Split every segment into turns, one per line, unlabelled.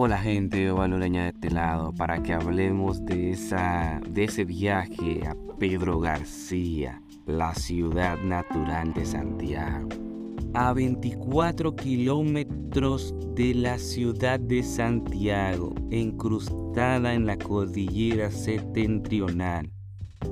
Hola gente valoreña de este lado para que hablemos de, esa, de ese viaje a Pedro García, la ciudad natural de Santiago. A 24 kilómetros de la ciudad de Santiago, encrustada en la cordillera septentrional.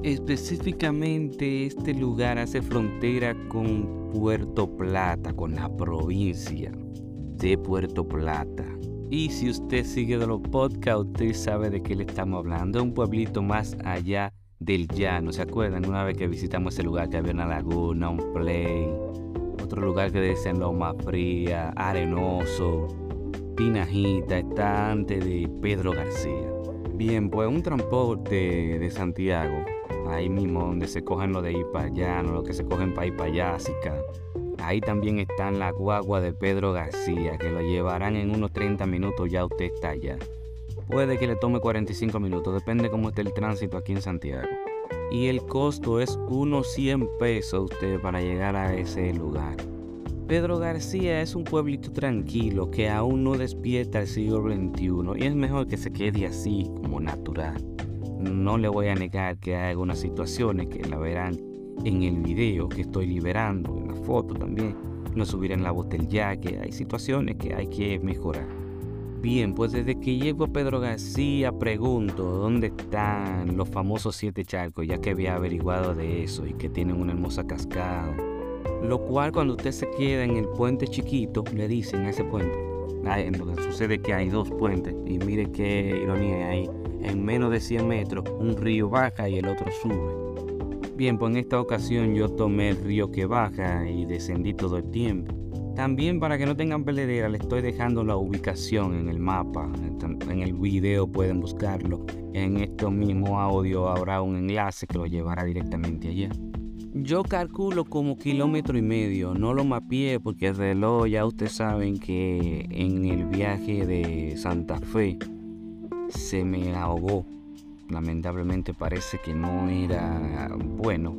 Específicamente este lugar hace frontera con Puerto Plata, con la provincia de Puerto Plata. Y si usted sigue de los podcasts, usted sabe de qué le estamos hablando. Un pueblito más allá del llano. ¿Se acuerdan? Una vez que visitamos ese lugar que había una laguna, un play. Otro lugar que decían Loma Fría, Arenoso, Pinajita, está antes de Pedro García. Bien, pues un transporte de Santiago, ahí mismo donde se cogen lo de ir para allá, no lo que se cogen para ir para allá, así que Ahí también están la guagua de Pedro García, que lo llevarán en unos 30 minutos, ya usted está allá. Puede que le tome 45 minutos, depende cómo esté el tránsito aquí en Santiago. Y el costo es unos 100 pesos usted para llegar a ese lugar. Pedro García es un pueblito tranquilo que aún no despierta el siglo XXI y es mejor que se quede así como natural. No le voy a negar que hay algunas situaciones que la verán en el video que estoy liberando, en la foto también, no subir en la botella, que hay situaciones que hay que mejorar. Bien, pues desde que llego a Pedro García pregunto dónde están los famosos siete charcos, ya que había averiguado de eso y que tienen una hermosa cascada. Lo cual cuando usted se queda en el puente chiquito, le dicen a ese puente, lo que sucede que hay dos puentes y mire qué ironía hay ahí. En menos de 100 metros un río baja y el otro sube. Bien, pues en esta ocasión yo tomé el río que baja y descendí todo el tiempo. También para que no tengan perdedera, le estoy dejando la ubicación en el mapa. En el video pueden buscarlo. En este mismo audio habrá un enlace que lo llevará directamente allá. Yo calculo como kilómetro y medio, no lo mapeé porque el reloj ya ustedes saben que en el viaje de Santa Fe se me ahogó lamentablemente parece que no era bueno.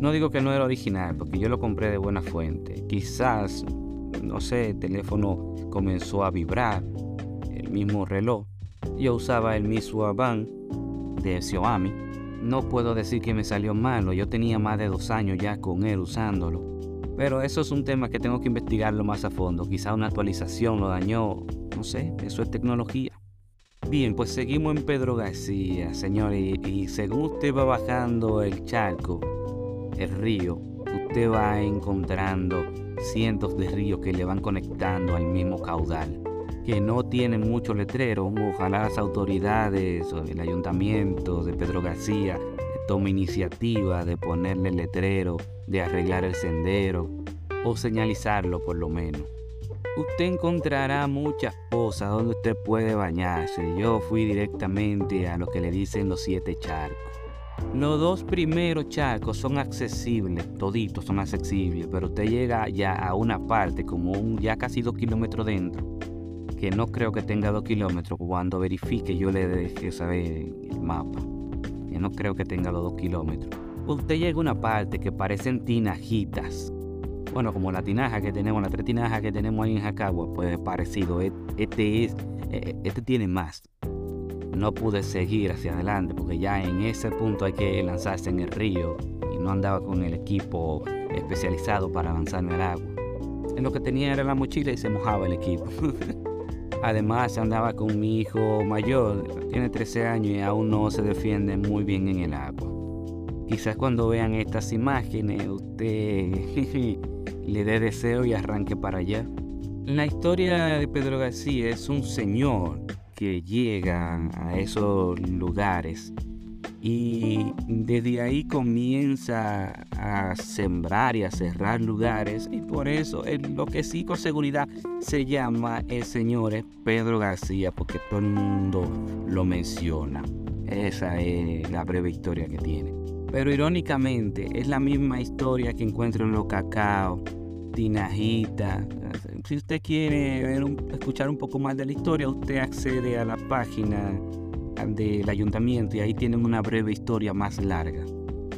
No digo que no era original, porque yo lo compré de buena fuente. Quizás, no sé, el teléfono comenzó a vibrar, el mismo reloj. Yo usaba el mismo Band de Xiaomi. No puedo decir que me salió malo, yo tenía más de dos años ya con él usándolo. Pero eso es un tema que tengo que investigarlo más a fondo. Quizá una actualización lo dañó, no sé, eso es tecnología. Bien, pues seguimos en Pedro García, señores, y, según usted va bajando el charco, el río, usted va encontrando cientos de ríos que le van conectando al mismo caudal, que no tienen mucho letrero. Ojalá las autoridades o el ayuntamiento de Pedro García tome iniciativa de ponerle letrero, de arreglar el sendero o señalizarlo por lo menos usted encontrará muchas cosas donde usted puede bañarse. Yo fui directamente a lo que le dicen los siete charcos. Los dos primeros charcos son accesibles, toditos son accesibles, pero usted llega ya a una parte, como un, ya casi dos kilómetros dentro, que no creo que tenga dos kilómetros cuando verifique yo le deje saber el mapa. Que no creo que tenga los dos kilómetros. Usted llega a una parte que parecen tinajitas, bueno, como la tinaja que tenemos, la tres tinajas que tenemos ahí en Jacagua, pues parecido. E, este es, e, este tiene más. No pude seguir hacia adelante porque ya en ese punto hay que lanzarse en el río y no andaba con el equipo especializado para lanzarme al agua. En lo que tenía era la mochila y se mojaba el equipo. Además andaba con mi hijo mayor, tiene 13 años y aún no se defiende muy bien en el agua. Quizás cuando vean estas imágenes usted le dé deseo y arranque para allá. La historia de Pedro García es un señor que llega a esos lugares y desde ahí comienza a sembrar y a cerrar lugares y por eso lo que sí con seguridad se llama el señor Pedro García porque todo el mundo lo menciona. Esa es la breve historia que tiene. Pero irónicamente es la misma historia que encuentro en los cacao, tinajita. Si usted quiere escuchar un poco más de la historia, usted accede a la página del ayuntamiento y ahí tienen una breve historia más larga.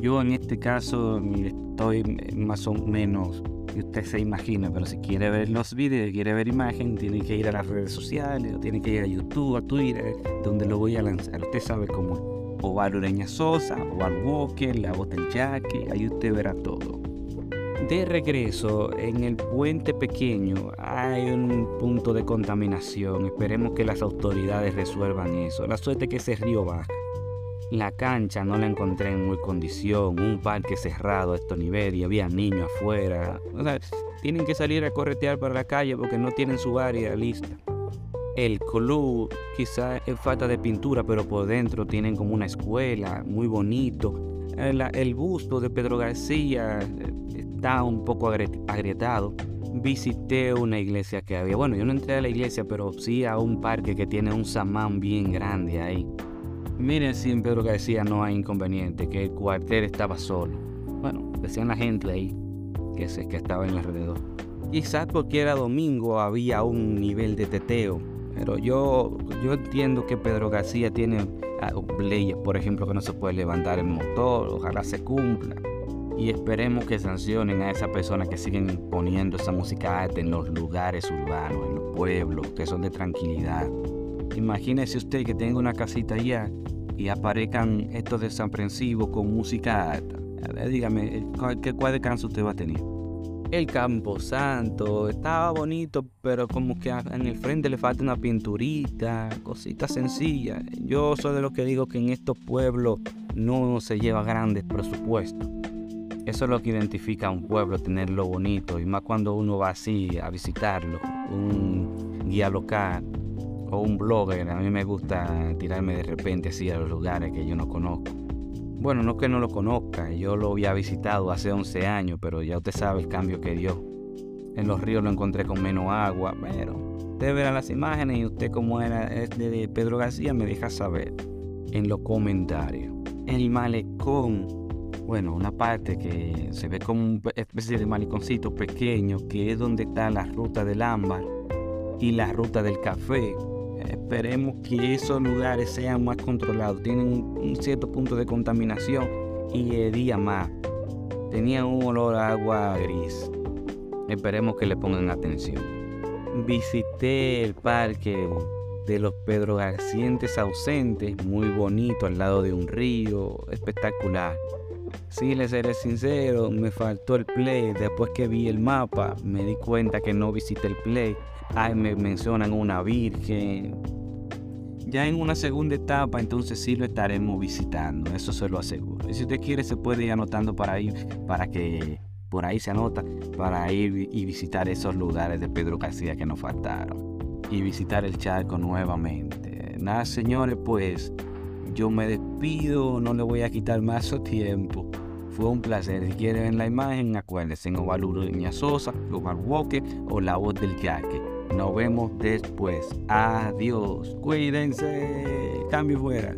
Yo en este caso estoy más o menos que usted se imagina, pero si quiere ver los vídeos, quiere ver imagen, tiene que ir a las redes sociales, tiene que ir a YouTube, a Twitter, donde lo voy a lanzar. Usted sabe cómo. Oval Ureña Sosa, Oval Walker, La Voz del Jackie, ahí usted verá todo. De regreso, en el puente pequeño hay un punto de contaminación. Esperemos que las autoridades resuelvan eso. La suerte que ese río baja. La cancha no la encontré en muy condición, un parque cerrado a estos niveles y había niños afuera. O sea, tienen que salir a corretear para la calle porque no tienen su área lista. El club quizá es falta de pintura, pero por dentro tienen como una escuela, muy bonito. El, el busto de Pedro García eh, está un poco agrietado. Visité una iglesia que había. Bueno, yo no entré a la iglesia, pero sí a un parque que tiene un samán bien grande ahí. Miren si en Pedro García no hay inconveniente, que el cuartel estaba solo. Bueno, decían la gente ahí que, se, que estaba en alrededor. Quizás porque era domingo había un nivel de teteo, pero yo, yo entiendo que Pedro García tiene leyes, por ejemplo, que no se puede levantar el motor, ojalá se cumpla. Y esperemos que sancionen a esas personas que siguen poniendo esa música alta en los lugares urbanos, en los pueblos, que son de tranquilidad. Imagínese usted que tenga una casita allá y aparezcan estos desaprensivos con música alta. Dígame, ¿qué, ¿cuál descanso usted va a tener? El Campo Santo estaba bonito, pero como que en el frente le falta una pinturita, cositas sencillas. Yo soy de los que digo que en estos pueblos no se lleva grandes presupuestos. Eso es lo que identifica a un pueblo, tenerlo bonito, y más cuando uno va así a visitarlo, un guía local o un blogger. A mí me gusta tirarme de repente así a los lugares que yo no conozco. Bueno, no que no lo conozca, yo lo había visitado hace 11 años, pero ya usted sabe el cambio que dio. En los ríos lo encontré con menos agua, pero usted verá las imágenes y usted como era de Pedro García me deja saber en los comentarios. El malecón, bueno, una parte que se ve como una especie de maleconcito pequeño, que es donde está la ruta del ámbar y la ruta del café Esperemos que esos lugares sean más controlados. Tienen un cierto punto de contaminación y el día más. Tenían un olor a agua gris. Esperemos que le pongan atención. Visité el parque de los Pedro Garcientes ausentes, muy bonito, al lado de un río, espectacular. Si les seré sincero, me faltó el play. Después que vi el mapa, me di cuenta que no visité el play ay, me mencionan una virgen. Ya en una segunda etapa, entonces sí lo estaremos visitando, eso se lo aseguro. Y si usted quiere, se puede ir anotando para ir, para que por ahí se anota, para ir y visitar esos lugares de Pedro García que nos faltaron. Y visitar el charco nuevamente. Nada, señores, pues yo me despido, no le voy a quitar más su tiempo. Fue un placer. Si quieren ver la imagen, acuérdense en Oval Uruña Sosa, Oval Walker o La Voz del Jaque. Nos vemos después. Adiós. Cuídense. Cambio fuera.